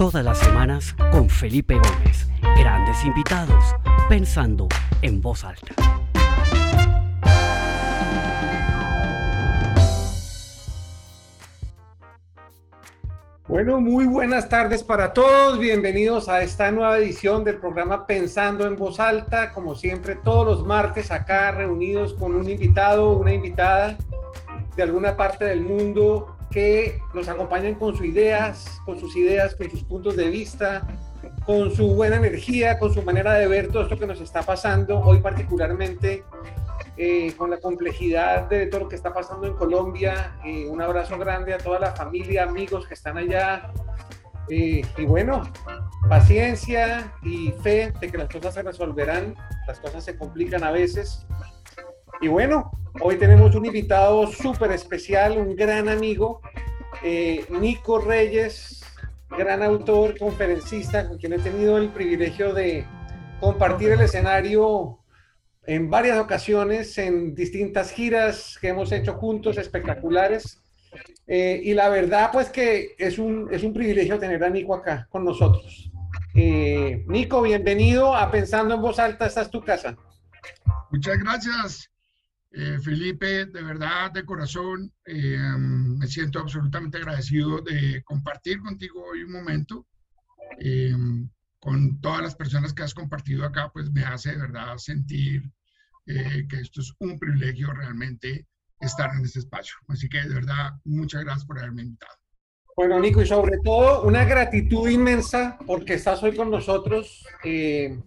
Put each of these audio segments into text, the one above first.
Todas las semanas con Felipe Gómez. Grandes invitados, pensando en voz alta. Bueno, muy buenas tardes para todos. Bienvenidos a esta nueva edición del programa Pensando en Voz Alta. Como siempre, todos los martes acá reunidos con un invitado, una invitada de alguna parte del mundo que nos acompañen con sus ideas, con sus ideas, con sus puntos de vista, con su buena energía, con su manera de ver todo esto que nos está pasando hoy particularmente eh, con la complejidad de todo lo que está pasando en Colombia. Eh, un abrazo grande a toda la familia, amigos que están allá. Eh, y bueno, paciencia y fe de que las cosas se resolverán. Las cosas se complican a veces. Y bueno, hoy tenemos un invitado súper especial, un gran amigo, Nico Reyes, gran autor, conferencista, con quien he tenido el privilegio de compartir el escenario en varias ocasiones, en distintas giras que hemos hecho juntos, espectaculares. Eh, y la verdad, pues que es un, es un privilegio tener a Nico acá con nosotros. Eh, Nico, bienvenido a Pensando en Voz Alta, esta es tu casa. Muchas gracias, eh, Felipe, de verdad, de corazón, me siento absolutamente agradecido de compartir contigo hoy un momento. con todas las personas que has compartido acá, pues me hace de verdad sentir eh, que esto es un privilegio realmente estar en este espacio. Así que de verdad, muchas gracias por haberme invitado. Bueno, Nico, y sobre todo una gratitud inmensa porque estás hoy con nosotros. Eh,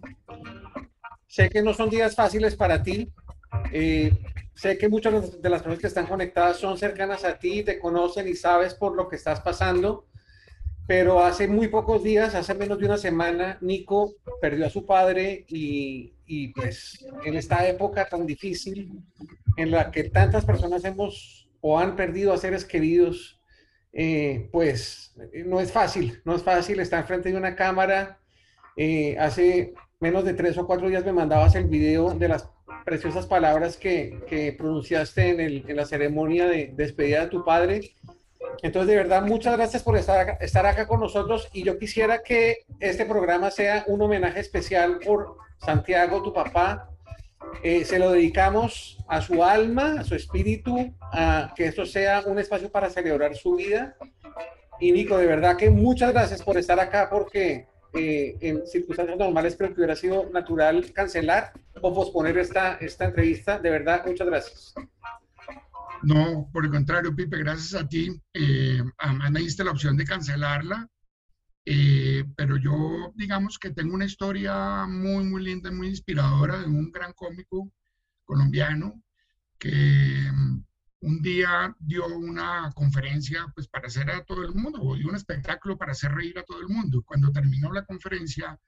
sé que no son días fáciles para ti. Eh, sé que muchas de las personas que están conectadas son cercanas a ti, te conocen y sabes por lo que estás pasando pero hace muy pocos días, hace menos de una semana, Nico perdió a su padre y, pues en esta época tan difícil en la que tantas personas hemos o han perdido a seres queridos, eh, pues no es fácil, no es fácil estar enfrente de una cámara. Eh, hace menos de tres o cuatro días me mandabas el video de las preciosas palabras que, que pronunciaste en, el, en la ceremonia de despedida de tu padre entonces, de verdad, muchas gracias por estar acá, estar acá con nosotros y yo quisiera que este programa sea un homenaje especial por Santiago, tu papá. Eh, se lo dedicamos a su alma, a su espíritu, a que esto sea un espacio para celebrar su vida. Y Nico, de verdad que muchas gracias por estar acá porque eh, en circunstancias normales creo que hubiera sido natural cancelar o posponer esta, esta entrevista. De verdad, muchas gracias. No, por el contrario, Pipe, gracias a ti. Eh, me diste la opción de cancelarla, eh, pero yo digamos que tengo una historia muy, muy linda, muy inspiradora de un gran cómico colombiano que mm, un día dio una conferencia pues para hacer a todo el mundo, o dio un espectáculo para hacer reír a todo el mundo. Cuando terminó la conferencia,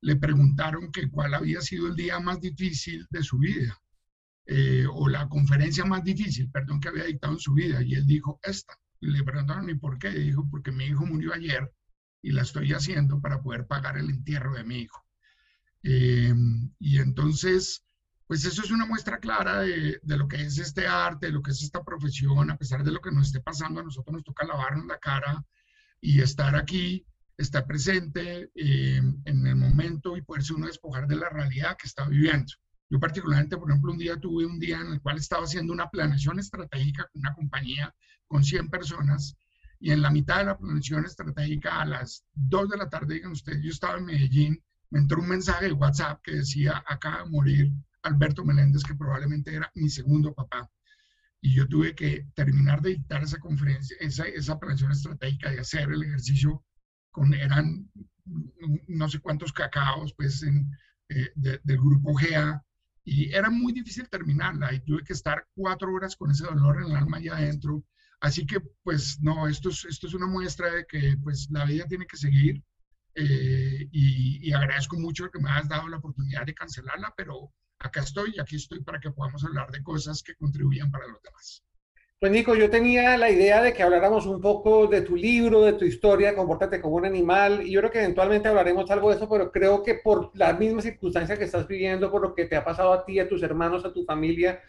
le preguntaron que cuál había sido el día más difícil de su vida. Eh, o la conferencia más difícil, perdón, que había dictado en su vida. Y él dijo, esta. Le preguntaron, ¿y por qué? Y dijo, porque mi hijo murió ayer y la estoy haciendo para poder pagar el entierro de mi hijo. Eh, y entonces, pues eso es una muestra clara de, de, lo que es este arte, de lo que es esta profesión, a pesar de lo que nos esté pasando, a nosotros nos toca lavarnos la cara y estar aquí, estar presente eh, en el momento y poderse uno despojar de la realidad que está viviendo. Yo particularmente, por ejemplo, un día tuve un día en el cual estaba haciendo una planeación estratégica con una compañía con 100 personas y en la mitad de la planeación estratégica a las 2 de la tarde, digan ustedes, yo estaba en Medellín, me entró un mensaje de WhatsApp que decía, acaba de morir Alberto Meléndez, que probablemente era mi segundo papá. Y yo tuve que terminar de dictar esa conferencia, esa, esa planeación estratégica, de hacer el ejercicio con, eran no sé cuántos cacaos, pues, en, eh, del grupo GEA, y era muy difícil terminarla y tuve que estar cuatro horas con ese dolor en el alma allá adentro. Así que, pues, no, esto es, esto es una muestra de que, pues, la vida tiene que seguir eh, y, y, agradezco mucho que me hayas dado la oportunidad de cancelarla, pero acá estoy y aquí estoy para que podamos hablar de cosas que contribuyan para los demás. Pues Nico, yo tenía la idea de que habláramos un poco de tu libro, de tu historia, Compórtate como un animal, y yo creo que eventualmente hablaremos algo de eso, pero creo que por la misma circunstancia que estás viviendo, por lo que te ha pasado a ti, a tus hermanos, a tu familia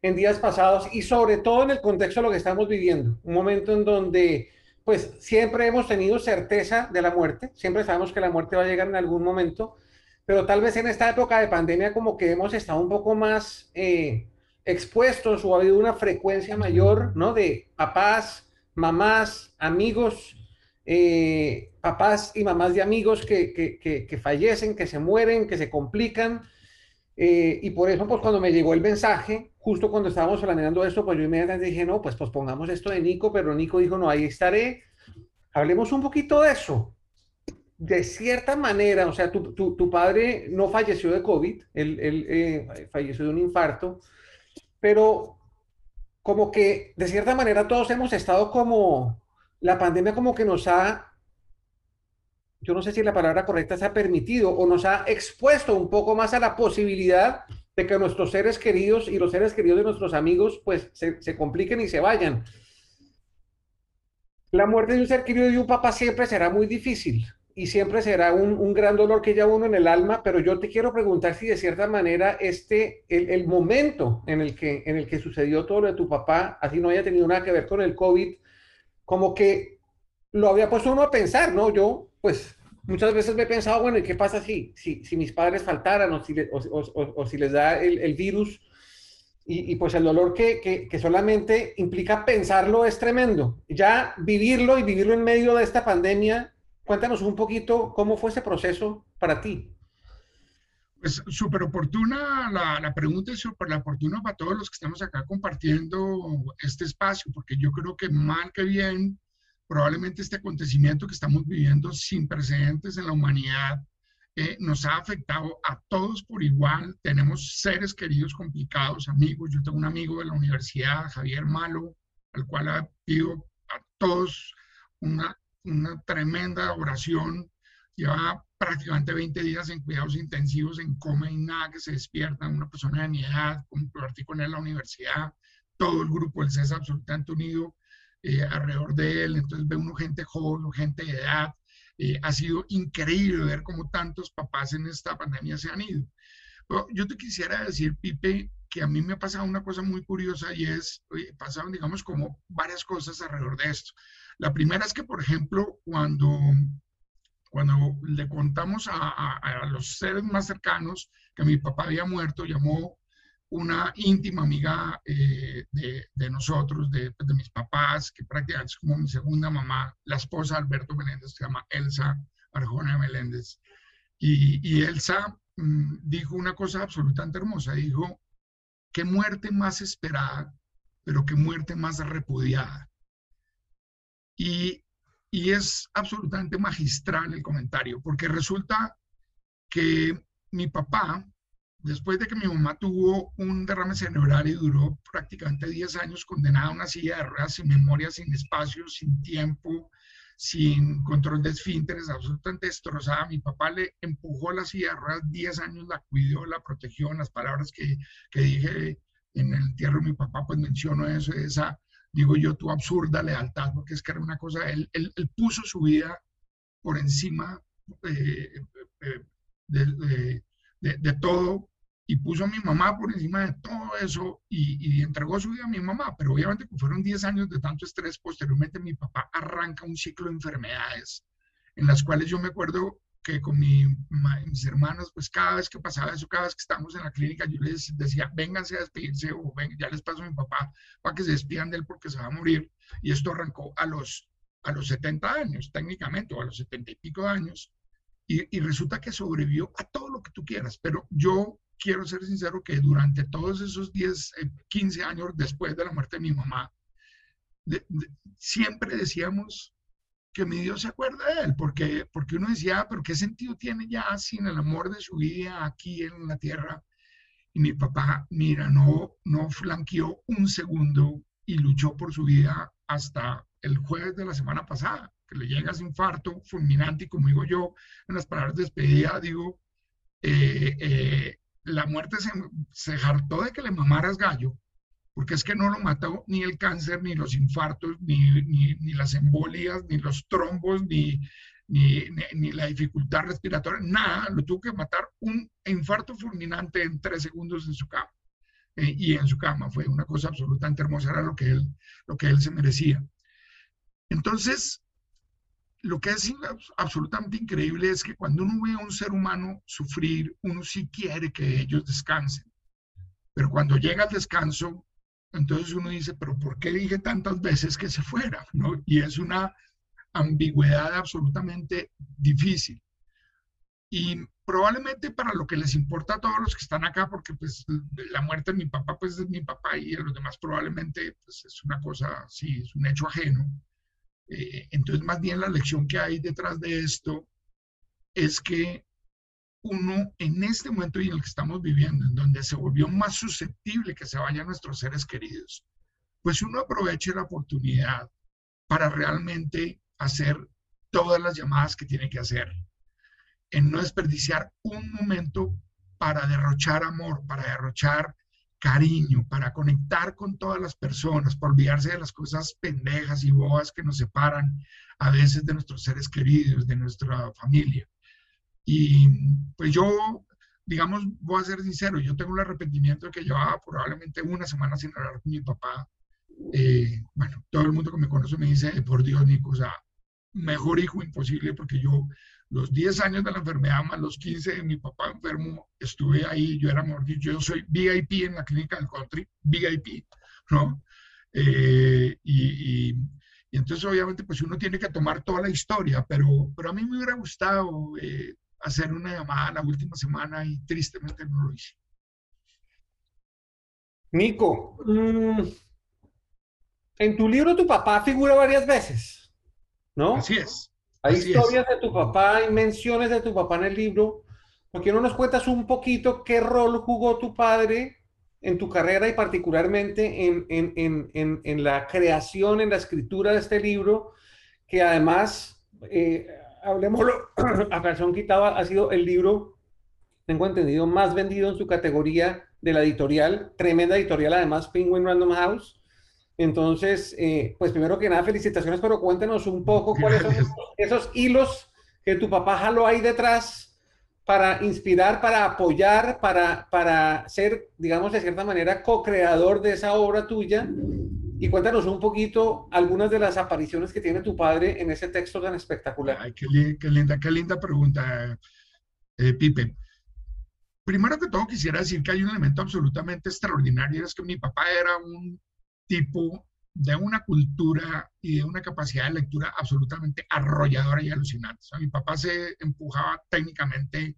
en días pasados, y sobre todo en el contexto de lo que estamos viviendo, un momento en donde pues siempre hemos tenido certeza de la muerte, siempre sabemos que la muerte va a llegar en algún momento, pero tal vez en esta época de pandemia como que hemos estado un poco más eh, expuestos o ha habido una frecuencia mayor, ¿no? De papás, mamás, amigos, eh, papás y mamás de amigos que, que, que, fallecen, que se mueren, que se complican. Eh, y por eso, pues cuando me llegó el mensaje, justo cuando estábamos planeando esto, pues yo inmediatamente dije, no, pues, pues pongamos esto de Nico, pero Nico dijo, no, ahí estaré. Hablemos un poquito de eso. De cierta manera, o sea, tu, tu, tu padre no falleció de COVID, él, él eh, falleció de un infarto, pero como que de cierta manera todos hemos estado como, la pandemia como que nos ha, yo no sé si la palabra correcta se ha permitido o nos ha expuesto un poco más a la posibilidad de que nuestros seres queridos y los seres queridos de nuestros amigos pues se, compliquen y se vayan. La muerte de un ser querido de un papá siempre será muy difícil y siempre será un, gran dolor que lleva uno en el alma, pero yo te quiero preguntar si de cierta manera este, el, el, momento en el, que, en el que sucedió todo lo de tu papá, así no haya tenido nada que ver con el COVID, como que lo había puesto uno a pensar, ¿no? Yo, pues, muchas veces me he pensado, bueno, ¿y qué pasa si, si, si mis padres faltaran o si, o, si les da el, el virus? Y, y, pues el dolor que, que, que, solamente implica pensarlo es tremendo. Ya vivirlo y vivirlo en medio de esta pandemia, cuéntanos un poquito cómo fue ese proceso para ti. Pues súper oportuna la, la, pregunta y súper oportuna para todos los que estamos acá compartiendo este espacio, porque yo creo que mal que bien, probablemente este acontecimiento que estamos viviendo sin precedentes en la humanidad eh, nos ha afectado a todos por igual. Tenemos seres queridos complicados, amigos. Yo tengo un amigo de la universidad, Javier Malo, al cual pido a todos una, una tremenda oración. Lleva prácticamente 20 días en cuidados intensivos, en coma y nada que se despierta, una persona de mi edad, compartí con él la universidad, todo el grupo del CES absolutamente unido eh, alrededor de él, entonces ve uno gente joven, gente de edad, eh, ha sido increíble ver cómo tantos papás en esta pandemia se han ido. yo te quisiera decir, Pipe, que a mí me ha pasado una cosa muy curiosa y es, pasaron, digamos, como varias cosas alrededor de esto. La primera es que, por ejemplo, cuando cuando le contamos a, los seres más cercanos que mi papá había muerto, llamó una íntima amiga eh, de, nosotros, de, mis papás, que prácticamente es como mi segunda mamá, la esposa de Alberto Meléndez, se llama Elsa Arjona Meléndez. Y, Elsa mm, dijo una cosa absolutamente hermosa, dijo, qué muerte más esperada, pero qué muerte más repudiada. Y y es absolutamente magistral el comentario, porque resulta que mi papá, después de que mi mamá tuvo un derrame cerebral y duró prácticamente 10 años condenada a una silla de ruedas sin memoria, sin espacio, sin tiempo, sin control de esfínteres, absolutamente destrozada. Mi papá le empujó la silla de ruedas 10 años, la cuidó, la protegió. En las palabras que, que dije en el entierro de mi papá, pues menciono eso, esa digo yo, tu absurda lealtad, porque es que era una cosa, él, él, puso su vida por encima eh, eh, de, de, de, todo y puso a mi mamá por encima de todo eso y, y entregó su vida a mi mamá, pero obviamente fueron 10 años de tanto estrés, posteriormente mi papá arranca un ciclo de enfermedades en las cuales yo me acuerdo que con mi, mis hermanos, pues cada vez que pasaba eso, cada vez que estábamos en la clínica, yo les decía, vénganse a despedirse o ven, ya les paso a mi papá para que se despidan de él porque se va a morir. Y esto arrancó a los, a los 70 años, técnicamente, o a los 70 y pico años. Y, y resulta que sobrevivió a todo lo que tú quieras, pero yo quiero ser sincero que durante todos esos 10, 15 eh, años después de la muerte de mi mamá, siempre decíamos, que mi Dios se acuerda de él, porque, porque uno decía, ah, pero ¿qué sentido tiene ya sin el amor de su vida aquí en la tierra? Y mi papá, mira, no, no flanqueó un segundo y luchó por su vida hasta el jueves de la semana pasada, que le llega ese infarto fulminante y como digo yo en las palabras de despedida, digo, eh, eh, la muerte se, se hartó de que le mamaras gallo porque es que no lo mató ni el cáncer, ni los infartos, ni, ni, las embolias, ni los trombos, ni, ni, la dificultad respiratoria, nada, lo tuvo que matar un infarto fulminante en tres segundos en su cama. Eh, y en su cama fue una cosa absolutamente hermosa, era lo que él, lo que él se merecía. Entonces, lo que es absolutamente increíble es que cuando uno ve a un ser humano sufrir, uno sí quiere que ellos descansen. Pero cuando llega el descanso, entonces uno dice, pero ¿por qué dije tantas veces que se fuera? ¿No? Y es una ambigüedad absolutamente difícil. Y probablemente para lo que les importa a todos los que están acá, porque pues la muerte de mi papá pues es mi papá y a los demás probablemente pues es una cosa, sí, es un hecho ajeno. Eh, entonces, más bien la lección que hay detrás de esto es que uno en este momento y en el que estamos viviendo, en donde se volvió más susceptible que se vayan nuestros seres queridos, pues uno aproveche la oportunidad para realmente hacer todas las llamadas que tiene que hacer, en no desperdiciar un momento para derrochar amor, para derrochar cariño, para conectar con todas las personas, para olvidarse de las cosas pendejas y bobas que nos separan a veces de nuestros seres queridos, de nuestra familia. Y pues yo, digamos, voy a ser sincero, yo tengo el arrepentimiento de que llevaba probablemente una semana sin hablar con mi papá. Eh, bueno, todo el mundo que me conoce me dice, por Dios, Nico, o sea, mejor hijo imposible porque yo los 10 años de la enfermedad más los 15 de mi papá enfermo, estuve ahí, yo era, mejor yo soy VIP en la clínica del country, VIP, ¿no? Eh, y, y, entonces obviamente pues uno tiene que tomar toda la historia, pero, pero a mí me hubiera gustado eh, hacer una llamada la última semana y tristemente no lo hice. Nico, mm, en tu libro tu papá figura varias veces, ¿no? Así es. Hay historias de tu papá, hay menciones de tu papá en el libro. ¿Por qué no nos cuentas un poquito qué rol jugó tu padre en tu carrera y particularmente en, en, en, en la creación, en la escritura de este libro, que además, eh, hablemoslo a calzón quitado, ha sido el libro, tengo entendido, más vendido en su categoría de la editorial, tremenda editorial además, Penguin Random House. Entonces, eh, pues primero que nada, felicitaciones, pero cuéntenos un poco cuáles son esos hilos que tu papá jaló ahí detrás para inspirar, para apoyar, para, para ser, digamos, de cierta manera, co-creador de esa obra tuya. Y cuéntanos un poquito algunas de las apariciones que tiene tu padre en ese texto tan espectacular. Ay, qué, linda, qué linda pregunta, eh, Pipe. Primero que todo, quisiera decir que hay un elemento absolutamente extraordinario, es que mi papá era un tipo de una cultura y de una capacidad de lectura absolutamente arrolladora y alucinante. mi papá se empujaba técnicamente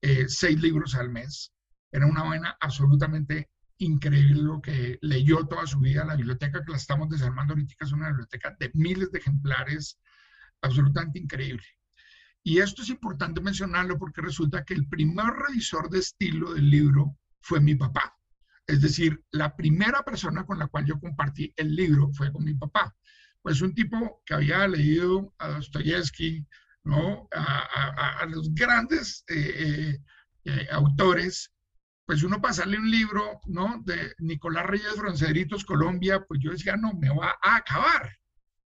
eh, seis libros al mes. Era una vaina absolutamente increíble lo que leyó toda su vida. La biblioteca que la estamos desarmando ahorita es una biblioteca de miles de ejemplares, absolutamente increíble. Y esto es importante mencionarlo porque resulta que el primer revisor de estilo del libro fue mi papá. Es decir, la primera persona con la cual yo compartí el libro fue con mi papá. Pues un tipo que había leído a Dostoyevsky, ¿no? A, los grandes eh, eh, eh, autores, pues uno pasarle un libro, ¿no? De Nicolás Reyes Franceritos, Colombia, pues yo decía, no, me va a acabar.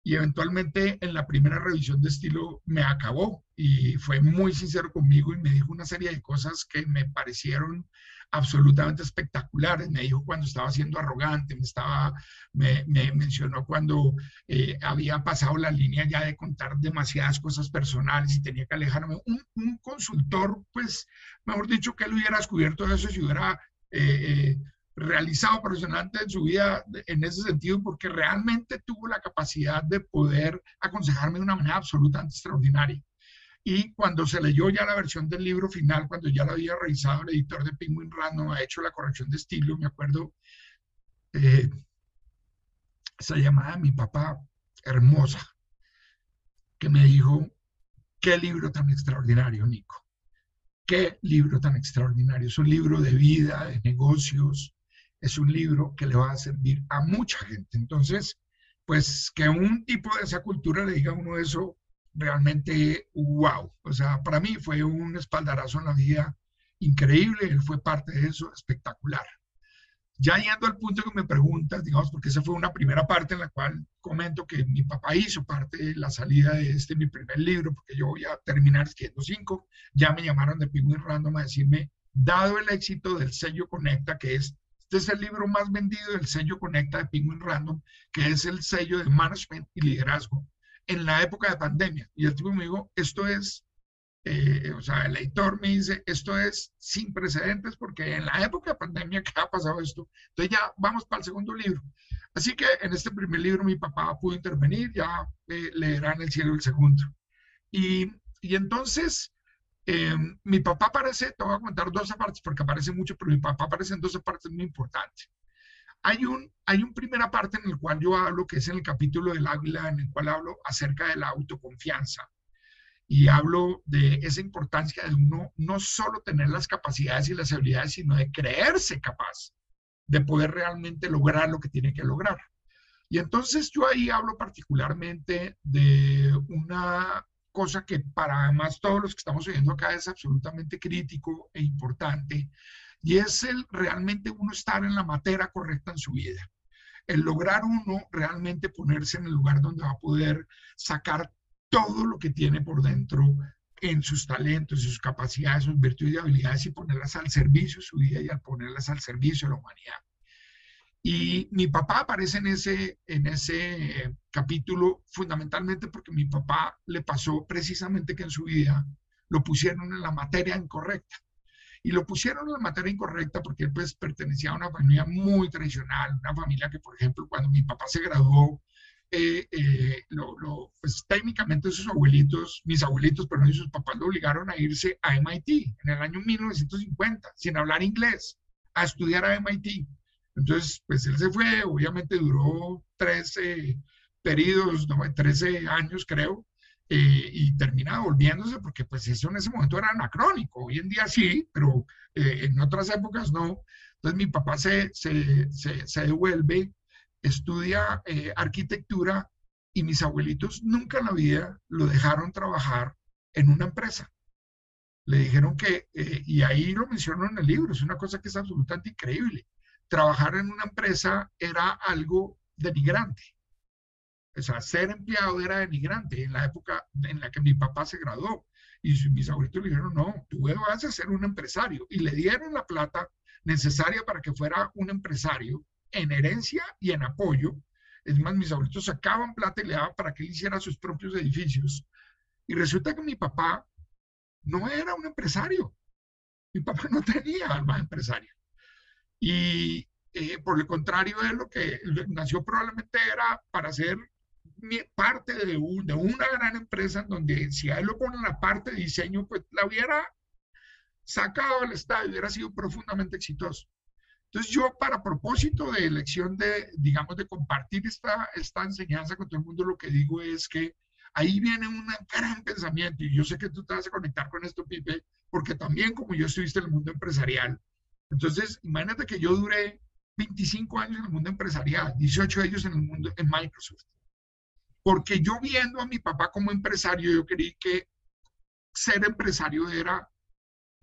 Y eventualmente en la primera revisión de estilo me acabó y fue muy sincero conmigo y me dijo una serie de cosas que me parecieron absolutamente espectaculares. Me dijo cuando estaba siendo arrogante, me, estaba, me, mencionó cuando eh, había pasado la línea ya de contar demasiadas cosas personales y tenía que alejarme. Un, consultor, pues, mejor dicho, que él hubiera descubierto eso si hubiera eh, eh, realizado profesionalmente en su vida en ese sentido, porque realmente tuvo la capacidad de poder aconsejarme de una manera absolutamente extraordinaria. Y cuando se leyó ya la versión del libro final, cuando ya lo había revisado el editor de Penguin Random, ha hecho la corrección de estilo, me acuerdo, eh, esa llamada de mi papá, hermosa, que me dijo, qué libro tan extraordinario, Nico. Qué libro tan extraordinario. Es un libro de vida, de negocios. Es un libro que le va a servir a mucha gente. Entonces, pues que un tipo de esa cultura le diga a uno eso, realmente wow. O sea, para mí fue un espaldarazo en la vida increíble, él fue parte de eso, espectacular. Ya yendo al punto que me preguntas, digamos, porque esa fue una primera parte en la cual comento que mi papá hizo parte de la salida de este mi primer libro, porque yo voy a terminar escribiendo cinco, ya me llamaron de Penguin Random a decirme, dado el éxito del sello Conecta, que es, este es el libro más vendido del sello Conecta de Penguin Random, que es el sello de management y liderazgo en la época de pandemia. Y el tipo me dijo, esto es, eh, o sea, el editor me dice, esto es sin precedentes porque en la época de pandemia, ¿qué ha pasado esto? Entonces ya vamos para el segundo libro. Así que en este primer libro mi papá pudo intervenir, ya eh, leerán El cielo el segundo. Y, y entonces em, mi papá aparece, te voy a contar dos partes porque aparece mucho, pero mi papá aparece en dos partes muy importantes. Hay un, hay un primera parte en el cual yo hablo, que es en el capítulo del águila, en el cual hablo acerca de la autoconfianza. Y hablo de esa importancia de uno no solo tener las capacidades y las habilidades, sino de creerse capaz de poder realmente lograr lo que tiene que lograr. Y entonces yo ahí hablo particularmente de una cosa que para más todos los que estamos oyendo acá es absolutamente crítico e importante, y es el realmente uno estar en la materia correcta en su vida. El lograr uno realmente ponerse en el lugar donde va a poder sacar todo lo que tiene por dentro en sus talentos, sus capacidades, sus virtudes y habilidades y ponerlas al servicio de su vida y al ponerlas al servicio de la humanidad. Y mi papá aparece en ese, en ese capítulo fundamentalmente porque mi papá le pasó precisamente que en su vida lo pusieron en la materia incorrecta. Y lo pusieron en la materia incorrecta porque él pues pertenecía a una familia muy tradicional, una familia que, por ejemplo, cuando mi papá se graduó, eh, eh, lo, pues técnicamente sus abuelitos, mis abuelitos, pero no sus papás lo obligaron a irse a MIT en el año 1950, sin hablar inglés, a estudiar a MIT. Entonces, pues él se fue, obviamente duró 13 periodos, 13 años creo, eh, y termina volviéndose porque pues eso en ese momento era anacrónico, hoy en día sí, pero eh, en otras épocas no. Entonces mi papá se, se, se, devuelve, estudia eh, arquitectura y mis abuelitos nunca en la vida lo dejaron trabajar en una empresa. Le dijeron que, y ahí lo menciono en el libro, es una cosa que es absolutamente increíble. Trabajar en una empresa era algo denigrante. O sea, ser empleado era denigrante en la época en la que mi papá se graduó. Y mis abuelitos le dijeron, no, tú vas a ser un empresario. Y le dieron la plata necesaria para que fuera un empresario en herencia y en apoyo. Es más, mis abuelitos sacaban plata y le daban para que él hiciera sus propios edificios. Y resulta que mi papá no era un empresario. Mi papá no tenía alma empresario. Y eh, por el contrario, él lo que nació probablemente era para ser parte de, de una gran empresa en donde si a él lo ponen la parte de diseño, pues la hubiera sacado al estadio, hubiera sido profundamente exitoso. Entonces yo para propósito de elección de, digamos, de compartir esta, esta enseñanza con todo el mundo, lo que digo es que ahí viene un gran pensamiento y yo sé que tú te vas a conectar con esto, Pipe, porque también como yo estuviste en el mundo empresarial. Entonces, imagínate que yo duré 25 años en el mundo empresarial, 18 de ellos en el mundo en Microsoft porque yo viendo a mi papá como empresario, yo creí que ser empresario era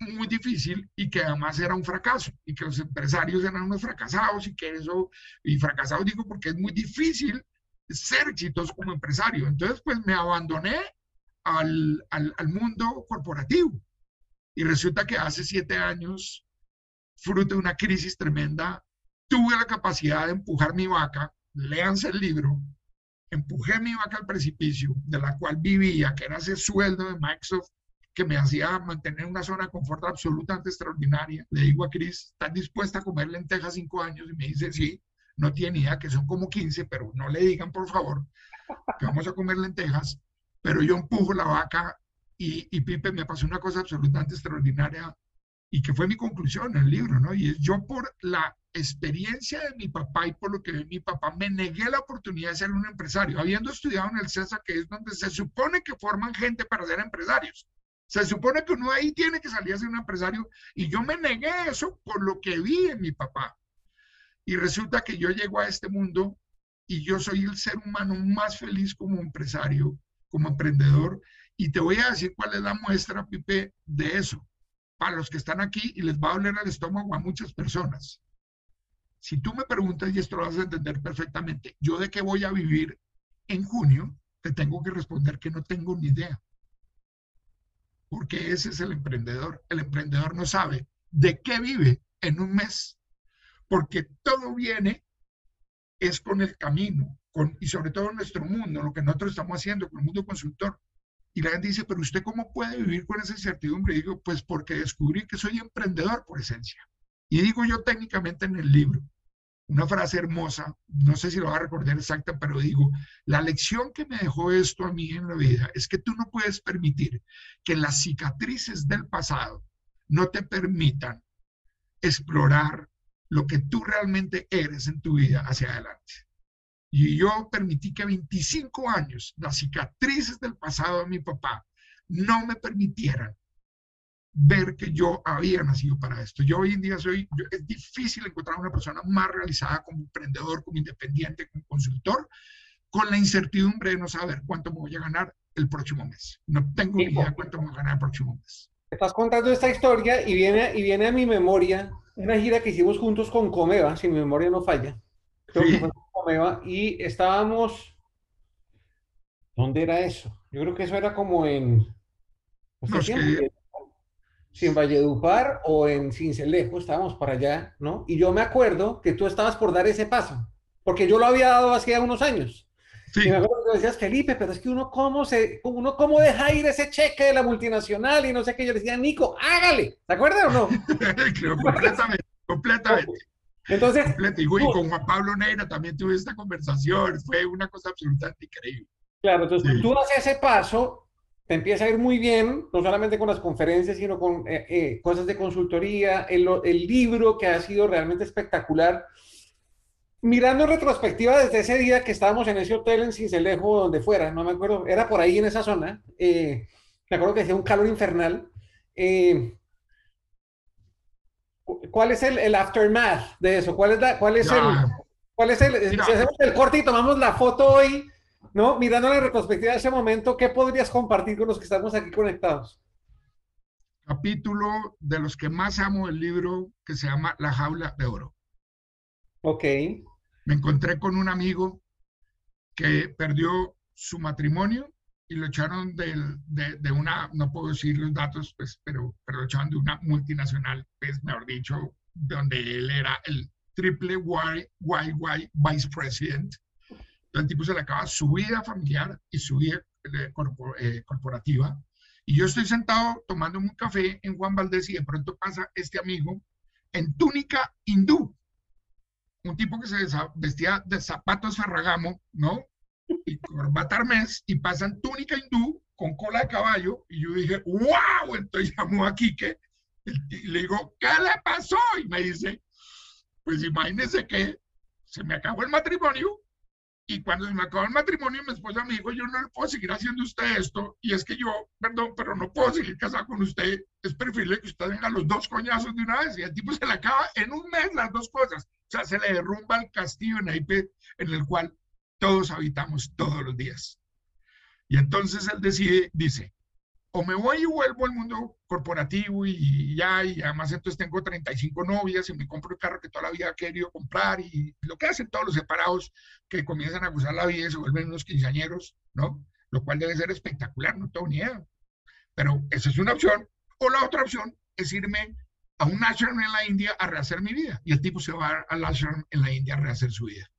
muy difícil y que además era un fracaso y que los empresarios eran unos fracasados y que eso, y fracasados digo porque es muy difícil ser exitoso como empresario. Entonces, pues me abandoné al, al, al mundo corporativo y resulta que hace siete años, fruto de una crisis tremenda, tuve la capacidad de empujar mi vaca, léanse el libro, empujé mi vaca al precipicio, de la cual vivía, que era ese sueldo de Microsoft que me hacía mantener una zona de confort absolutamente extraordinaria. Le digo a Chris, ¿estás dispuesta a comer lentejas cinco años? Y me dice, sí, no tiene idea que son como 15, pero no le digan, por favor, que vamos a comer lentejas. Pero yo empujo la vaca y, y Pipe me pasó una cosa absolutamente extraordinaria y que fue mi conclusión en el libro, ¿no? Y es yo por la experiencia de mi papá y por lo que ve mi papá, me negué la oportunidad de ser un empresario, habiendo estudiado en el CESA, que es donde se supone que forman gente para ser empresarios. Se supone que uno ahí tiene que salir a ser un empresario y yo me negué eso por lo que vi en mi papá. Y resulta que yo llego a este mundo y yo soy el ser humano más feliz como empresario, como emprendedor. Y te voy a decir cuál es la muestra, Pipe, de eso para los que están aquí y les va a doler el estómago a muchas personas. Si tú me preguntas, y esto lo vas a entender perfectamente, yo de qué voy a vivir en junio, te tengo que responder que no tengo ni idea. Porque ese es el emprendedor. El emprendedor no sabe de qué vive en un mes. Porque todo viene es con el camino, y sobre todo en nuestro mundo, lo que nosotros estamos haciendo con el mundo consultor. Y la gente dice, pero usted cómo puede vivir con esa incertidumbre? Y digo, pues porque descubrí que soy emprendedor por esencia. Y digo yo técnicamente en el libro, una frase hermosa, no sé si lo va a recordar exacta, pero digo, la lección que me dejó esto a mí en la vida es que tú no puedes permitir que las cicatrices del pasado no te permitan explorar lo que tú realmente eres en tu vida hacia adelante. Y yo permití que 25 años, las cicatrices del pasado de mi papá, no me permitieran ver que yo había nacido para esto. Yo hoy en día soy, es difícil encontrar una persona más realizada como emprendedor, como independiente, como consultor, con la incertidumbre de no saber cuánto me voy a ganar el próximo mes. No tengo ni idea cuánto me voy a ganar el próximo mes. Estás contando esta historia y viene, y viene a mi memoria una gira que hicimos juntos con Comeva, si mi memoria no falla. Y estábamos... ¿Dónde era eso? Yo creo que eso era como en... No, sé que si en Valledupar o en Cincelejo, estábamos para allá, ¿no? Y yo me acuerdo que tú estabas por dar ese paso, porque yo lo había dado hace unos años. Sí. Y me acuerdo que decías, Felipe, pero es que uno cómo, se, uno cómo deja ir ese cheque de la multinacional y no sé qué. Yo le decía, Nico, hágale. ¿Te acuerdas o no? Creo, completamente, completamente. Entonces, y con Juan Pablo Neira también tuve esta conversación. Fue una cosa absolutamente increíble. Claro, entonces tú haces ese paso te empieza a ir muy bien, no solamente con las conferencias, sino con eh, eh, cosas de consultoría, el, el, libro que ha sido realmente espectacular. Mirando en retrospectiva desde ese día que estábamos en ese hotel en Cincelejo, donde fuera, no me acuerdo, era por ahí en esa zona, eh, me acuerdo que hacía un calor infernal. ¿Cuál es el, el, aftermath de eso? ¿Cuál es, la, cuál es el... ¿Cuál es el, si hacemos el corte y tomamos la foto hoy, ¿no? Mirando la retrospectiva de ese momento, ¿qué podrías compartir con los que estamos aquí conectados? Capítulo de los que más amo del libro que se llama La jaula de oro. Ok. Me encontré con un amigo que perdió su matrimonio y lo echaron de, de, una, no puedo decir los datos, pues, pero, pero lo echaron de una multinacional, pues, mejor dicho, donde él era el triple YYY Vice President el tipo se le acaba su vida familiar y su vida eh, eh, corporativa. Y yo estoy sentado tomando un café en Juan Valdés y de pronto pasa este amigo en túnica hindú. Un tipo que se vestía de zapatos Ferragamo, ¿no? Y corbata armés y pasa en túnica hindú con cola de caballo. Y yo dije, ¡wow! Entonces llamó a Quique y le digo, ¿qué le pasó? Y me dice, pues imagínese que se me acabó el matrimonio y cuando se me acabó el matrimonio, mi esposa me dijo, yo no le puedo seguir haciendo usted esto. Y es que yo, perdón, pero no puedo seguir casado con usted. Es preferible que usted venga los dos coñazos de una vez. Y el tipo se le acaba en un mes las dos cosas. O sea, se le derrumba el castillo en Aipe en el cual todos habitamos todos los días. Y entonces él decide, dice, o me voy y vuelvo al mundo corporativo y ya, y además entonces tengo 35 novias y me compro el carro que toda la vida he querido comprar y lo que hacen todos los separados que comienzan a gozar la vida y se vuelven unos quinceañeros, ¿no? Lo cual debe ser espectacular, no tengo ni idea. Pero esa es una opción. O la otra opción es irme a un ashram en la India a rehacer mi vida. Y el tipo se va al ashram en la India a rehacer su vida.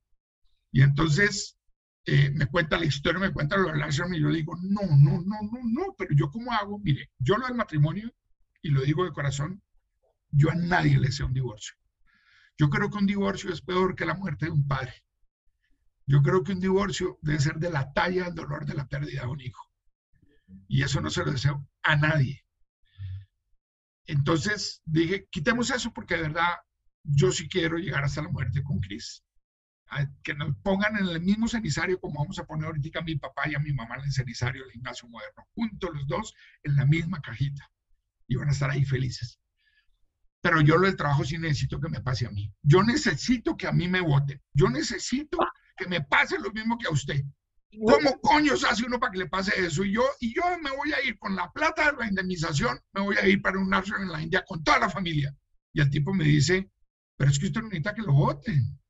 Y entonces eh, me cuenta la historia, me cuenta lo del ashram y yo digo, no, no, no, no, no, pero yo cómo hago, mire, yo lo del matrimonio, y lo digo de corazón, yo a nadie le deseo un divorcio. Yo creo que un divorcio es peor que la muerte de un padre. Yo creo que un divorcio debe ser de la talla del dolor de la pérdida de un hijo. Y eso no se lo deseo a nadie. Entonces dije, quitemos eso porque de verdad yo sí quiero llegar hasta la muerte con Cris que nos pongan en el mismo cenizario como vamos a poner ahorita a mi papá y a mi mamá en el cenizario del gimnasio moderno, juntos los dos en la misma cajita y van a estar ahí felices. Pero yo lo del trabajo sí necesito que me pase a mí. Yo necesito que a mí me voten. Yo necesito que me pase lo mismo que a usted. ¿Cómo coños hace uno para que le pase eso? Y yo, y yo me voy a ir con la plata de la indemnización, me voy a ir para un nación en la India con toda la familia. Y el tipo me dice, pero es que usted necesita que lo voten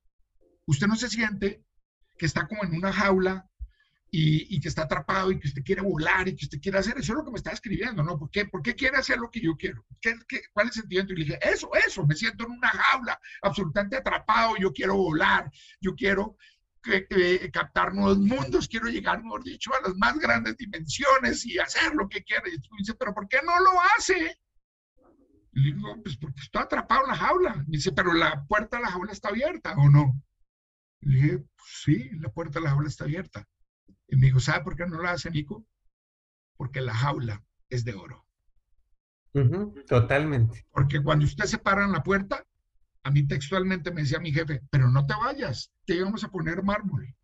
usted no se siente que está como en una jaula y, que está atrapado y que usted quiere volar y que usted quiere hacer, eso es lo que me está escribiendo, ¿no? ¿Por qué, ¿Por qué quiere hacer lo que yo quiero? ¿Qué, qué, cuál es el sentimiento? Y le dije, eso, eso, me siento en una jaula, absolutamente atrapado, yo quiero volar, yo quiero que, captar nuevos mundos, quiero llegar, mejor dicho, a las más grandes dimensiones y hacer lo que quiera. Y tú dice, pero ¿por qué no lo hace? Y le digo, pues porque estoy atrapado en la jaula. Me dice, pero la puerta de la jaula está abierta, ¿o no? Le dije, pues sí, la puerta de la jaula está abierta. Y me dijo, ¿sabe por qué no lo hace, Nico? Porque la jaula es de oro. totalmente. Porque cuando usted se para en la puerta, a mí textualmente me decía mi jefe, pero no te vayas, te íbamos a poner mármol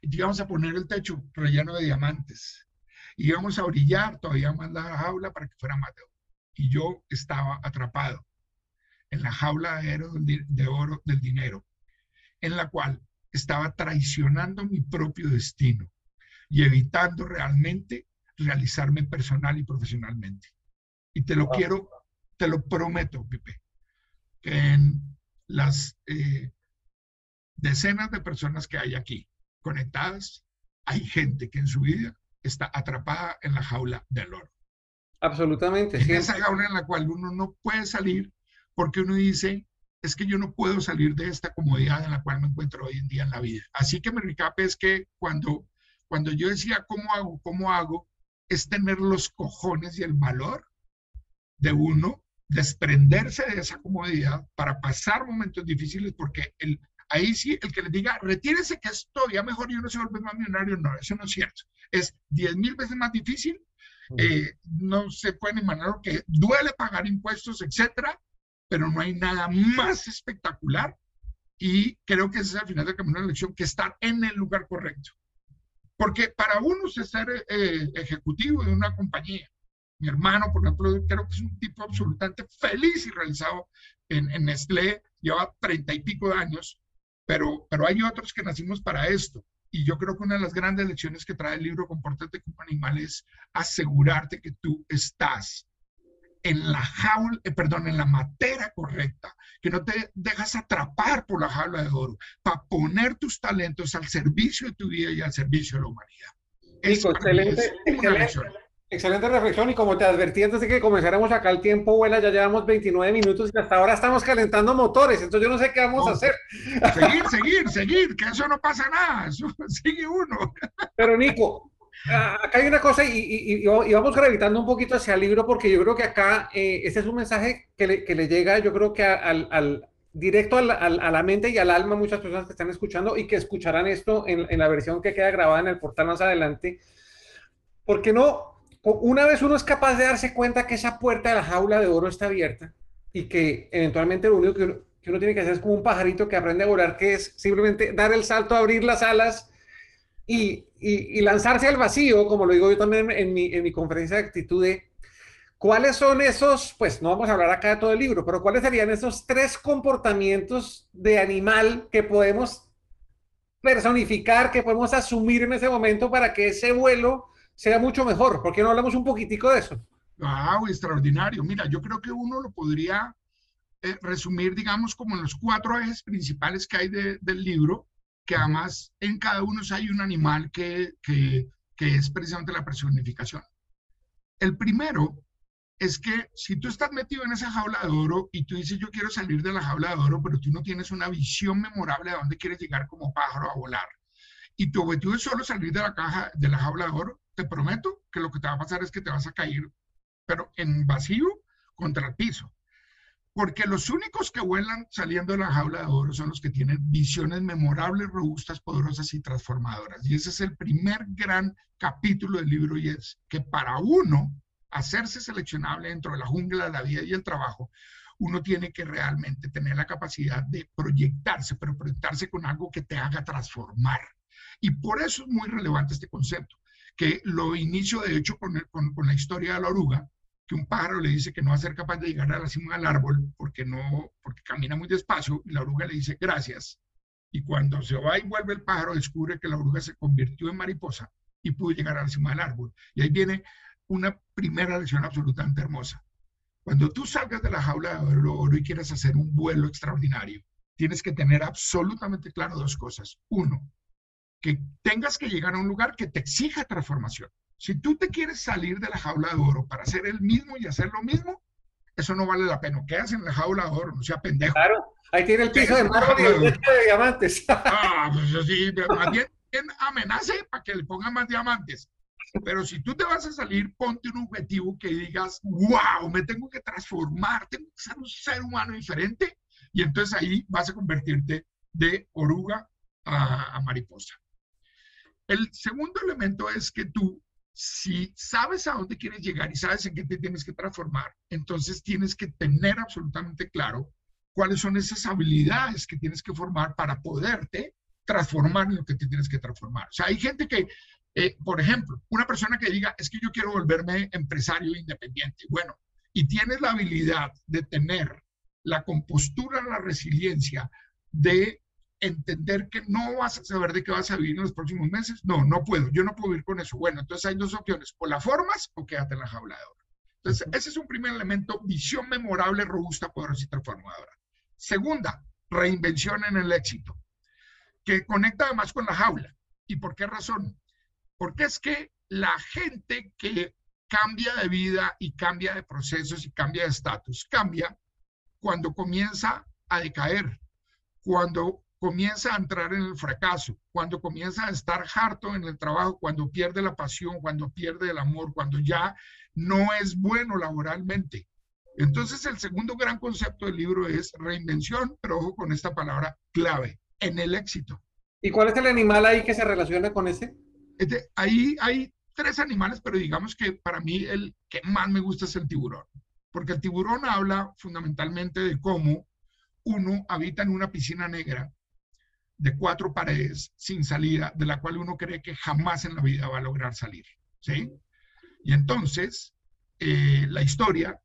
y te íbamos a poner el techo relleno de diamantes y íbamos a brillar todavía más la jaula para que fuera más de oro. Y yo estaba atrapado en la jaula de oro, de oro del dinero, en la cual estaba traicionando mi propio destino y evitando realmente realizarme personal y profesionalmente. Y te lo quiero, te lo prometo, Pipe, que en las eh, decenas de personas que hay aquí conectadas, hay gente que en su vida está atrapada en la jaula del oro. Absolutamente. En esa jaula en la cual uno no puede salir porque uno dice, es que yo no puedo salir de esta comodidad en la cual me encuentro hoy en día en la vida. Así que mi recap es que cuando, cuando yo decía, ¿cómo hago? ¿Cómo hago? Es tener los cojones y el valor de uno desprenderse de esa comodidad para pasar momentos difíciles, porque el, ahí sí, el que le diga, retírese que es todavía mejor y uno se vuelve más millonario, no, eso no es cierto. Es diez mil veces más difícil, eh, no se puede imaginar que duele pagar impuestos, etcétera, pero no hay nada más espectacular y creo que ese es al final del camino de la elección, que estar en el lugar correcto. Porque para uno ser eh, ejecutivo de una compañía, mi hermano, por ejemplo, creo que es un tipo absolutamente feliz y realizado en, en Nestlé, lleva treinta y pico de años, pero, pero hay otros que nacimos para esto. Y yo creo que una de las grandes lecciones que trae el libro Compórtate como animal es asegurarte que tú estás en la jaula, eh, perdón, en la materia correcta, que no te dejas atrapar por la jaula de oro, para poner tus talentos al servicio de tu vida y al servicio de la humanidad. excelente, excelente, Excelente reflexión y como te advertí antes de que comenzáramos acá el tiempo vuela, ya llevamos 29 minutos y hasta ahora estamos calentando motores, entonces yo no sé qué vamos a hacer. Seguir, seguir, seguir, que eso no pasa nada, eso sigue uno. Pero Nico, acá hay una cosa y, vamos gravitando un poquito hacia el libro porque yo creo que acá eh, este es un mensaje que le, que le, llega yo creo que al, al directo al, a la mente y al alma muchas personas que están escuchando y que escucharán esto en, en la versión que queda grabada en el portal más adelante. porque no una vez uno es capaz de darse cuenta que esa puerta de la jaula de oro está abierta y que eventualmente lo único que uno, tiene que hacer es como un pajarito que aprende a volar, que es simplemente dar el salto, abrir las alas y, lanzarse al vacío, como lo digo yo también en mi, conferencia de actitud cuáles son esos, pues no vamos a hablar acá de todo el libro, pero cuáles serían esos tres comportamientos de animal que podemos personificar, que podemos asumir en ese momento para que ese vuelo sea mucho mejor. ¿Por qué no hablamos un poquitico de eso? Ah, extraordinario. Mira, yo creo que uno lo podría eh, resumir, digamos, como en los cuatro ejes principales que hay del libro, que además en cada uno hay un animal que, que, que es precisamente la personificación. El primero es que si tú estás metido en esa jaula de oro y tú dices yo quiero salir de la jaula de oro, pero tú no tienes una visión memorable de dónde quieres llegar como pájaro a volar, y tu objetivo es solo salir de la caja, de la jaula de oro, te prometo que lo que te va a pasar es que te vas a caer, pero en vacío contra el piso. Porque los únicos que vuelan saliendo de la jaula de oro son los que tienen visiones memorables, robustas, poderosas y transformadoras. Y ese es el primer gran capítulo del libro y es que para uno hacerse seleccionable dentro de la jungla de la vida y el trabajo, uno tiene que realmente tener la capacidad de proyectarse, pero proyectarse con algo que te haga transformar. Y por eso es muy relevante este concepto que lo inicio de hecho con, con, la historia de la oruga, que un pájaro le dice que no va a ser capaz de llegar a la cima del árbol porque, no, porque camina muy despacio y la oruga le dice gracias. Y cuando se va y vuelve el pájaro, descubre que la oruga se convirtió en mariposa y pudo llegar a la cima del árbol. Y ahí viene una primera lección absolutamente hermosa. Cuando tú salgas de la jaula de oro y quieras hacer un vuelo extraordinario, tienes que tener absolutamente claro dos cosas. Uno, que tengas que llegar a un lugar que te exija transformación. Si tú te quieres salir de la jaula de oro para hacer el mismo y hacer lo mismo, eso no vale la pena. Quedas en la jaula de oro, no sea pendejo. Claro, ahí tiene el piso de mármol y el de diamantes. ah, pues sí, más bien amenace para que le pongan más diamantes. Pero si tú te vas a salir, ponte un objetivo que digas, wow, me tengo que transformar, tengo que ser un ser humano diferente. Y entonces ahí vas a convertirte de oruga a, a mariposa. El segundo elemento es que tú, si sabes a dónde quieres llegar y sabes en qué te tienes que transformar, entonces tienes que tener absolutamente claro cuáles son esas habilidades que tienes que formar para poderte transformar en lo que te tienes que transformar. O sea, hay gente que, eh, por ejemplo, una persona que diga, es que yo quiero volverme empresario independiente. Bueno, y tienes la habilidad de tener la compostura, la resiliencia de entender que no vas a saber de qué vas a vivir en los próximos meses. No, no puedo, yo no puedo vivir con eso. Bueno, entonces hay dos opciones, o la formas o quédate en la jaula de oro. Entonces, ese es un primer elemento, visión memorable, robusta, poderosa y transformadora. Segunda, reinvención en el éxito, que conecta además con la jaula. ¿Y por qué razón? Porque es que la gente que cambia de vida y cambia de procesos y cambia de estatus, cambia cuando comienza a decaer, cuando comienza a entrar en el fracaso, cuando comienza a estar harto en el trabajo, cuando pierde la pasión, cuando pierde el amor, cuando ya no es bueno laboralmente. Entonces el segundo gran concepto del libro es reinvención, pero ojo con esta palabra clave, en el éxito. ¿Y cuál es el animal ahí que se relaciona con ese? Este, ahí hay tres animales, pero digamos que para mí el que más me gusta es el tiburón, porque el tiburón habla fundamentalmente de cómo uno habita en una piscina negra de cuatro paredes sin salida, de la cual uno cree que jamás en la vida va a lograr salir. ¿sí? Y entonces, eh, la historia,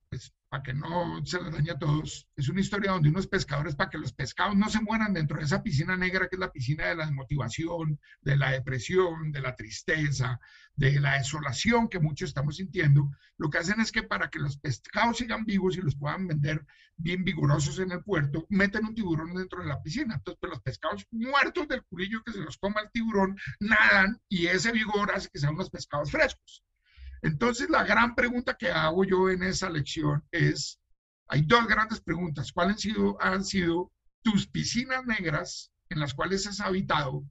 para que no se les dañe a todos, es una historia donde unos pescadores, para que los pescados no se mueran dentro de esa piscina negra, que es la piscina de la desmotivación, de la depresión, de la tristeza, de la desolación que muchos estamos sintiendo, lo que hacen es que para que los pescados sigan vivos y los puedan vender bien vigorosos en el puerto, meten un tiburón dentro de la piscina. Entonces, pues, los pescados muertos del curillo que se los coma el tiburón nadan y ese vigor hace que sean unos pescados frescos. Entonces, la gran pregunta que hago yo en esa lección es, hay dos grandes preguntas. ¿Cuáles han sido, tus piscinas negras en las cuales has habitado,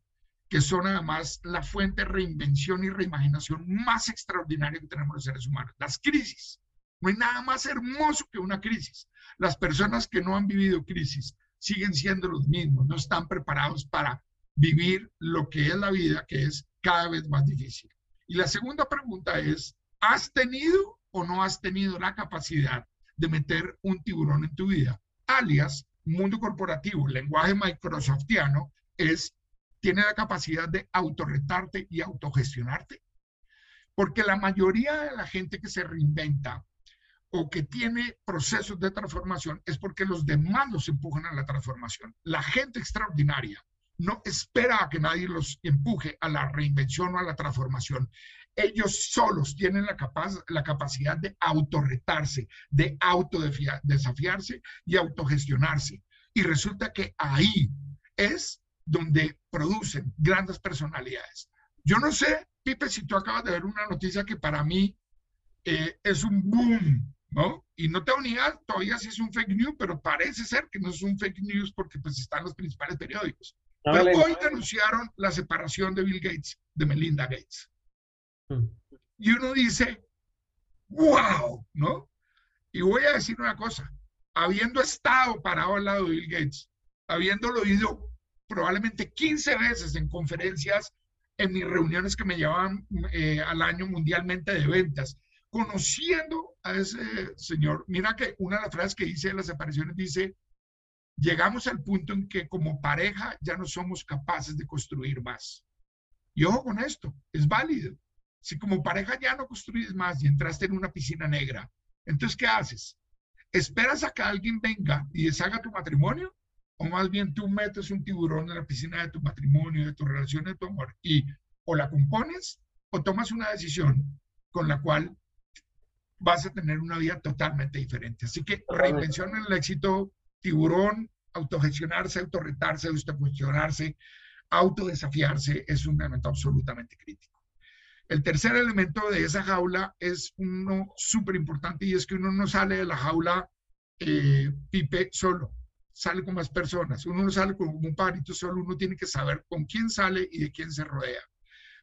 que son además la fuente de reinvención y reimaginación más extraordinaria que tenemos los seres humanos? Las crisis. No hay nada más hermoso que una crisis. Las personas que no han vivido crisis siguen siendo los mismos, no están preparados para vivir lo que es la vida, que es cada vez más difícil. Y la segunda pregunta es, ¿has tenido o no has tenido la capacidad de meter un tiburón en tu vida? Alias, mundo corporativo, lenguaje microsoftiano, es, tiene la capacidad de autorretarte y autogestionarte. Porque la mayoría de la gente que se reinventa o que tiene procesos de transformación es porque los demás los empujan a la transformación. La gente extraordinaria no espera a que nadie los empuje a la reinvención o a la transformación. Ellos solos tienen la, la capacidad de autorretarse, de autodesafiarse y autogestionarse. Y resulta que ahí es donde producen grandes personalidades. Yo no sé, Pipe, si tú acabas de ver una noticia que para mí eh, es un boom, ¿no? Y no tengo ni idea todavía si es un fake news, pero parece ser que no es un fake news porque pues están los principales periódicos. Pero hoy denunciaron la separación de Bill Gates de Melinda Gates. Y uno dice, wow, ¿no? Y voy a decir una cosa, habiendo estado parado al lado de Bill Gates, habiéndolo oído probablemente 15 veces en conferencias, en mis reuniones que me llevaban eh, al año mundialmente de ventas, conociendo a ese señor, mira que una de las frases que dice de las separaciones dice, llegamos al punto en que como pareja ya no somos capaces de construir más. Y ojo con esto, es válido. Si como pareja ya no construyes más y entraste en una piscina negra, entonces ¿qué haces? ¿Esperas a que alguien venga y deshaga tu matrimonio? ¿O más bien tú metes un tiburón en la piscina de tu matrimonio, de tu relación, de tu amor y o la compones o tomas una decisión con la cual vas a tener una vida totalmente diferente. Así que reinvención en el éxito tiburón, autogestionarse, autorretarse, autocuestionarse, autodesafiarse es un elemento absolutamente crítico. El tercer elemento de esa jaula es uno súper importante y es que uno no sale de la jaula eh, pipe solo, sale con más personas. Uno no sale con un pajarito solo, uno tiene que saber con quién sale y de quién se rodea.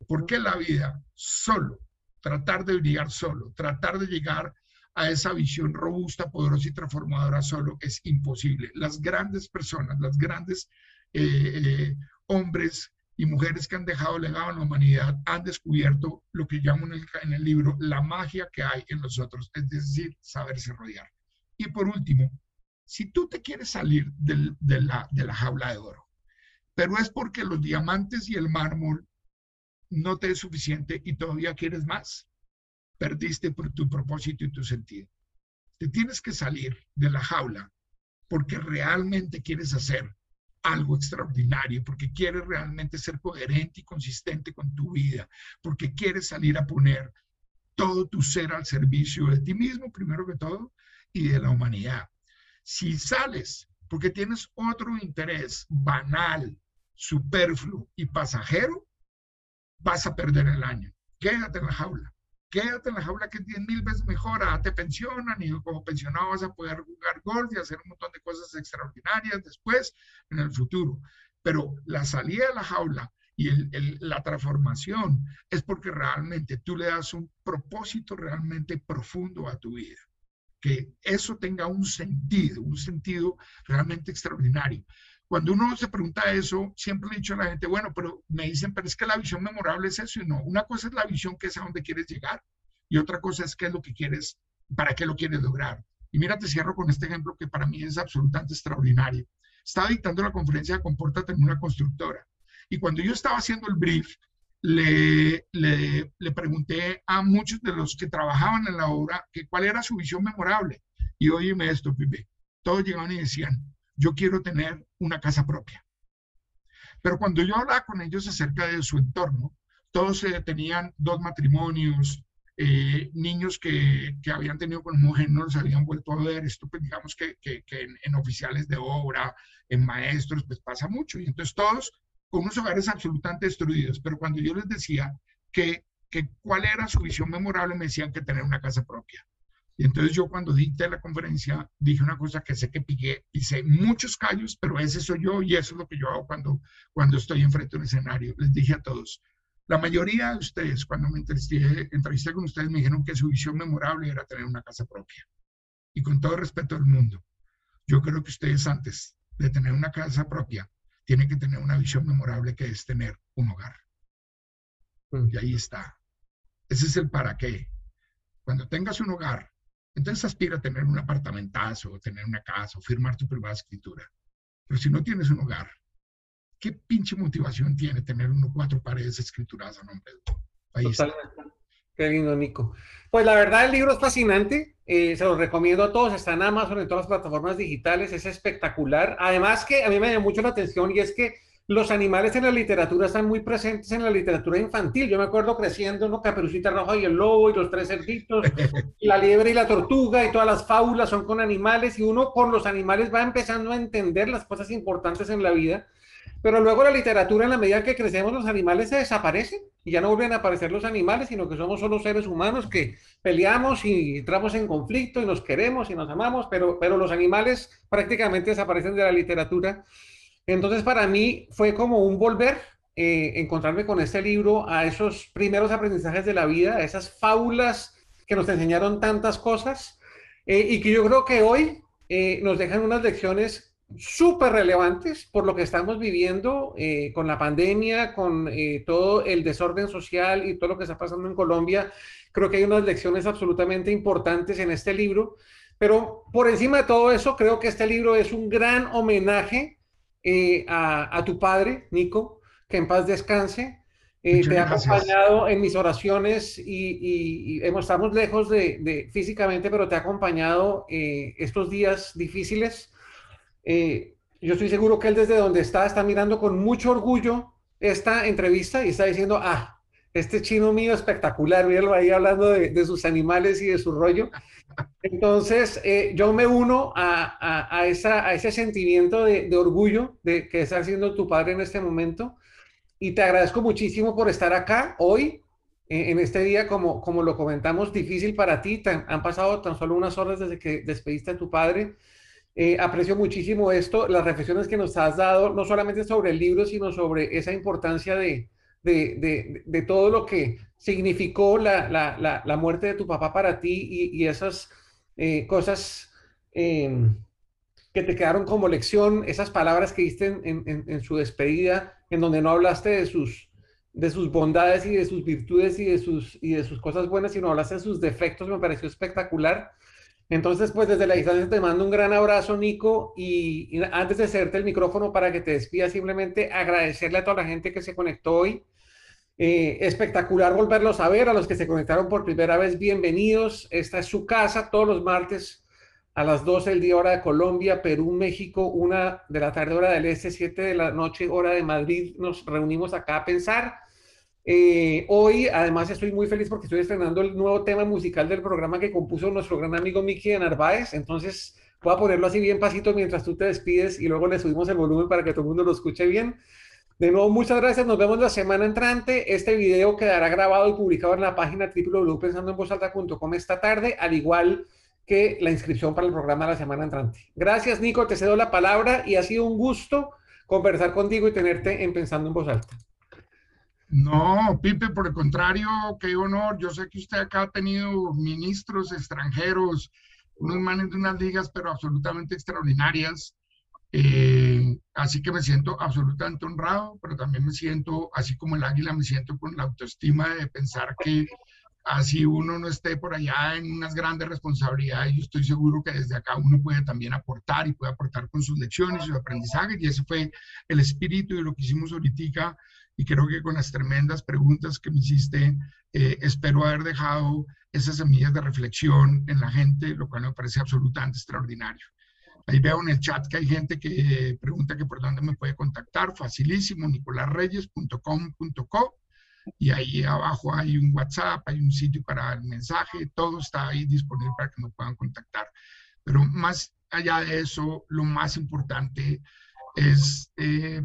Porque la vida solo, tratar de brillar solo, tratar de llegar a esa visión robusta, poderosa y transformadora solo es imposible. Las grandes personas, las grandes eh, eh, hombres y mujeres que han dejado legado en la humanidad han descubierto lo que llamo en el, libro la magia que hay en nosotros, es decir, saberse rodear. Y por último, si tú te quieres salir del, de, la, de la jaula de oro, pero es porque los diamantes y el mármol no te es suficiente y todavía quieres más, perdiste tu propósito y tu sentido. Te tienes que salir de la jaula porque realmente quieres hacer algo extraordinario, porque quieres realmente ser coherente y consistente con tu vida, porque quieres salir a poner todo tu ser al servicio de ti mismo, primero que todo, y de la humanidad. Si sales porque tienes otro interés banal, superfluo y pasajero, vas a perder el año. Quédate en la jaula quédate en la jaula que es 10 mil veces mejor, te pensionan y como pensionado vas a poder jugar golf y hacer un montón de cosas extraordinarias después en el futuro. Pero la salida de la jaula y la transformación es porque realmente tú le das un propósito realmente profundo a tu vida. Que eso tenga un sentido, un sentido realmente extraordinario. Cuando uno se pregunta eso, siempre le he dicho a la gente, bueno, pero me dicen, pero es que la visión memorable es eso y no. Una cosa es la visión que es a donde quieres llegar y otra cosa es qué es lo que quieres, para qué lo quieres lograr. Y mira, te cierro con este ejemplo que para mí es absolutamente extraordinario. Estaba dictando la conferencia de Compórtate en una constructora. Y cuando yo estaba haciendo el brief, le, le, le, pregunté a muchos de los que trabajaban en la obra que cuál era su visión memorable. Y oíme esto, Pipe. Todos llegaban y decían, yo quiero tener una casa propia. Pero cuando yo hablaba con ellos acerca de su entorno, todos eh, tenían dos matrimonios, eh, niños que, que, habían tenido con mujer no los habían vuelto a ver. Esto, pues, digamos que, que, en, en, oficiales de obra, en maestros, pues pasa mucho. Y entonces todos con unos hogares absolutamente destruidos. Pero cuando yo les decía que, que cuál era su visión memorable, me decían que tener una casa propia. Y entonces yo cuando dicté la conferencia dije una cosa que sé que piqué, hice muchos callos, pero ese soy yo y eso es lo que yo hago cuando, cuando estoy enfrente de un escenario. Les dije a todos, la mayoría de ustedes cuando me entrevisté, entrevisté con ustedes me dijeron que su visión memorable era tener una casa propia. Y con todo respeto del mundo, yo creo que ustedes antes de tener una casa propia tienen que tener una visión memorable que es tener un hogar. Mm. Y ahí está. Ese es el para qué. Cuando tengas un hogar, entonces aspira a tener un apartamentazo, tener una casa, o firmar tu privada escritura. Pero si no tienes un hogar, ¿qué pinche motivación tiene tener uno cuatro paredes escrituradas a nombre de país? Qué lindo, Nico. Pues la verdad, el libro es fascinante. Eh, se lo recomiendo a todos. Está en Amazon, en todas las plataformas digitales. Es espectacular. Además que a mí me llama mucho la atención y es que los animales en la literatura están muy presentes en la literatura infantil. Yo me acuerdo creciendo, ¿no? Caperucita Roja y el Lobo y los tres cerditos, la liebre y la tortuga y todas las fábulas son con animales y uno con los animales va empezando a entender las cosas importantes en la vida. Pero luego la literatura, en la medida que crecemos, los animales se desaparecen y ya no vuelven a aparecer los animales, sino que somos solo seres humanos que peleamos y entramos en conflicto y nos queremos y nos amamos, pero, pero los animales prácticamente desaparecen de la literatura. Entonces, para mí fue como un volver, eh, encontrarme con este libro, a esos primeros aprendizajes de la vida, a esas fábulas que nos enseñaron tantas cosas eh, y que yo creo que hoy eh, nos dejan unas lecciones súper relevantes por lo que estamos viviendo con la pandemia, con todo el desorden social y todo lo que está pasando en Colombia. Creo que hay unas lecciones absolutamente importantes en este libro, pero por encima de todo eso, creo que este libro es un gran homenaje eh, a, tu padre, Nico, que en paz descanse. Eh, te ha acompañado en mis oraciones y, hemos, estamos lejos de, físicamente, pero te ha acompañado eh, estos días difíciles. yo estoy seguro que él desde donde está está mirando con mucho orgullo esta entrevista y está diciendo, ah, este chino mío espectacular, míralo ahí hablando de, de sus animales y de su rollo. Entonces, eh, yo me uno a, esa, a ese sentimiento de, orgullo de que está haciendo tu padre en este momento. y te agradezco muchísimo por estar acá hoy, en este día, como, como lo comentamos, difícil para ti. han pasado tan solo unas horas desde que despediste a tu padre. Eh, aprecio muchísimo esto, las reflexiones que nos has dado, no solamente sobre el libro, sino sobre esa importancia de, de, de, todo lo que significó la, la, la, muerte de tu papá para ti y, y esas eh, cosas em, que te quedaron como lección, esas palabras que diste en, en, su despedida, en donde no hablaste de sus, de sus bondades y de sus virtudes y de sus, y de sus cosas buenas, sino hablaste de sus defectos, me pareció espectacular. Entonces, pues desde la distancia te mando un gran abrazo, Nico, y, antes de hacerte el micrófono para que te despidas, simplemente agradecerle a toda la gente que se conectó hoy. Eh, espectacular volverlos a ver, a los que se conectaron por primera vez, bienvenidos. Esta es su casa todos los martes a las 12 del día hora de Colombia, Perú, México, una de la tarde hora del este, 7 de la noche hora de Madrid. Nos reunimos acá a pensar eh, hoy, además, estoy muy feliz porque estoy estrenando el nuevo tema musical del programa que compuso nuestro gran amigo Miki de Narváez. Entonces, voy a ponerlo así bien pasito mientras tú te despides y luego le subimos el volumen para que todo el mundo lo escuche bien. De nuevo, muchas gracias. Nos vemos la semana entrante. Este video quedará grabado y publicado en la página www.pensandoenvozalta.com esta tarde, al igual que la inscripción para el programa de la semana entrante. Gracias, Nico. Te cedo la palabra y ha sido un gusto conversar contigo y tenerte en Pensando en Voz Alta. No, Pipe, por el contrario, qué honor. Yo sé que usted acá ha tenido ministros extranjeros, unos manes de unas ligas, pero absolutamente extraordinarias. Eh, así que me siento absolutamente honrado, pero también me siento, así como el águila, me siento con la autoestima de pensar que así uno no esté por allá en unas grandes responsabilidades, yo estoy seguro que desde acá uno puede también aportar y puede aportar con sus lecciones sus aprendizajes, y ese fue el espíritu de lo que hicimos ahorita y creo que con las tremendas preguntas que me hiciste, eh, espero haber dejado esas semillas de reflexión en la gente, lo cual me parece absolutamente extraordinario. Ahí veo en el chat que hay gente que pregunta que por dónde me puede contactar, facilísimo, nicolarreyes.com.co y ahí abajo hay un WhatsApp, hay un sitio para el mensaje, todo está ahí disponible para que me puedan contactar. Pero más allá de eso, lo más importante es eh,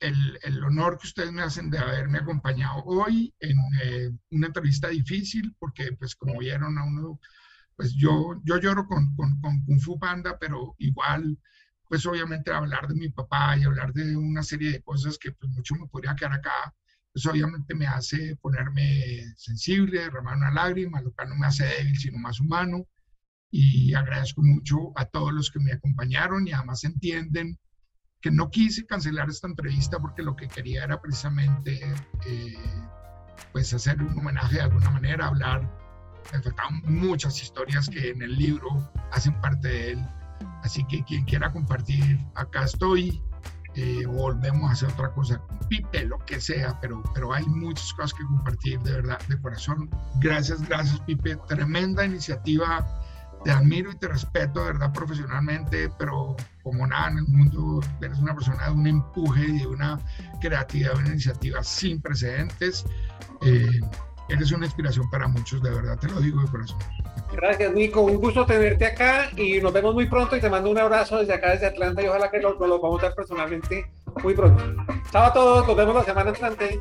el, honor que ustedes me hacen de haberme acompañado hoy en eh, una entrevista difícil, porque pues como vieron a uno, pues yo, yo lloro con, con, con Kung Fu Panda, pero igual, pues obviamente hablar de mi papá y hablar de una serie de cosas que pues mucho me podría quedar acá, pues obviamente me hace ponerme sensible, derramar una lágrima, lo cual no me hace débil, sino más humano. Y agradezco mucho a todos los que me acompañaron y además entienden que no quise cancelar esta entrevista porque lo que quería era precisamente eh, pues hacer un homenaje de alguna manera, hablar, me faltaban muchas historias que en el libro hacen parte de él, así que quien quiera compartir, acá estoy, eh, volvemos a hacer otra cosa Pipe, lo que sea, pero, pero hay muchas cosas que compartir de verdad, de corazón. Gracias, gracias Pipe, tremenda iniciativa te admiro y te respeto, de verdad, profesionalmente, pero como nada en el mundo, eres una persona de un empuje y de una creatividad, una iniciativa sin precedentes. Eh, eres una inspiración para muchos, de verdad, te lo digo de corazón. Gracias, Nico. Un gusto tenerte acá y nos vemos muy pronto y te mando un abrazo desde acá, desde Atlanta y ojalá que lo, lo vamos a ver personalmente muy pronto. Chao a todos, nos vemos la semana entrante.